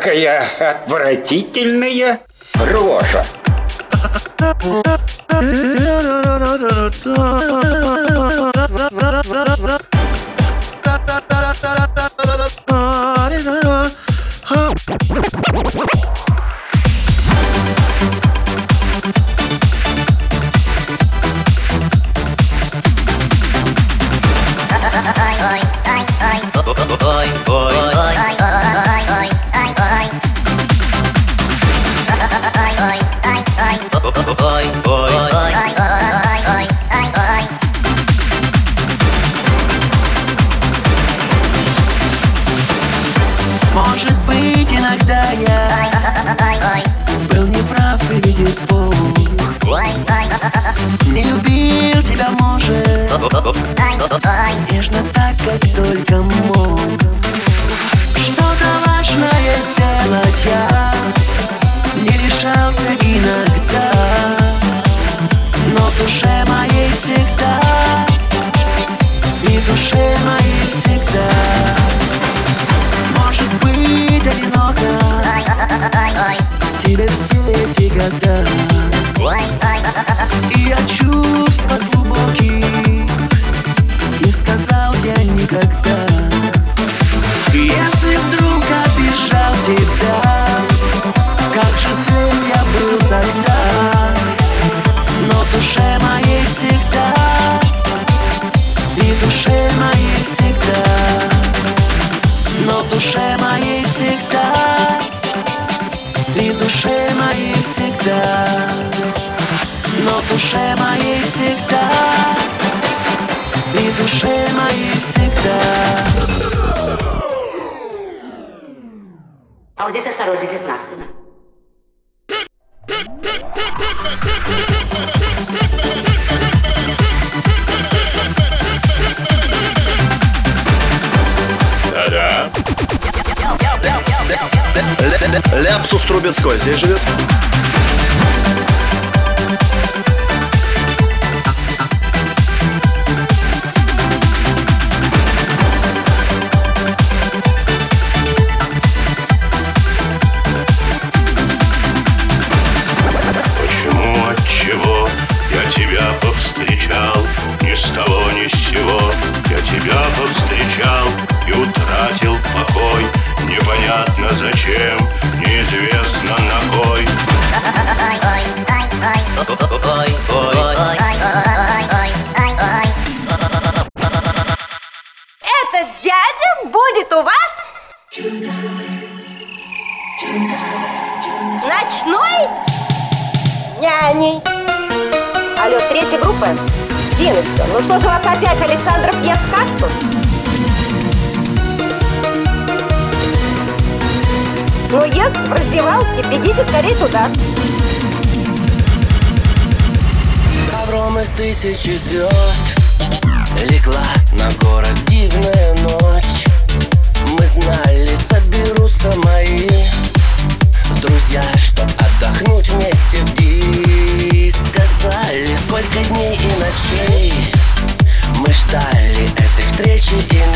какая отвратительная рожа. Может иногда я был неправ и видел Бог. Не любил тебя, может Нежно так, как только Тебе все эти года. И я чувства душе моей всегда И в душе моей всегда А вот здесь осторожнее, здесь насыпно. Да-да. Ляпсус Трубецкой здесь живет? Зачем, неизвестно на кой Этот дядя будет у вас ночной няней. Алло, третья группа? Диночка, ну что же у вас опять Александров ест кактус? Ест в раздевалке, бегите скорее туда. Ковром из тысячи звезд Легла на город дивная ночь Мы знали, соберутся мои Друзья, чтоб отдохнуть вместе в ди Сказали, сколько дней и ночей Мы ждали этой встречи и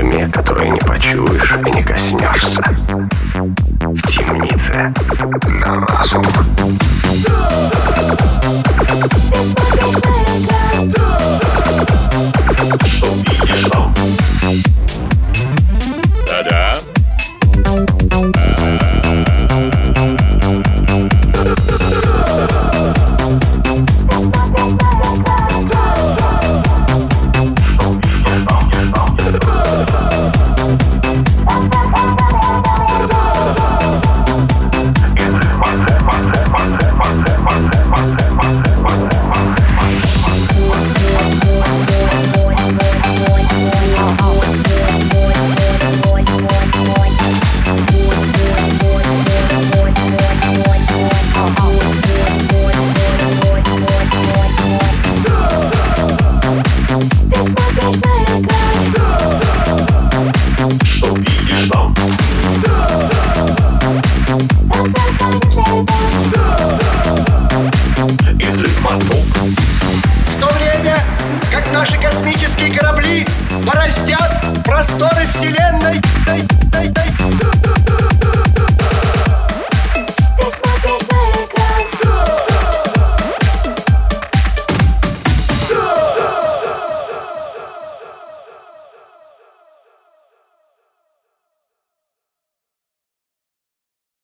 тюрьме, которое не почуешь и не коснешься. В темнице на разум. Ты смотришь просторы вселенной.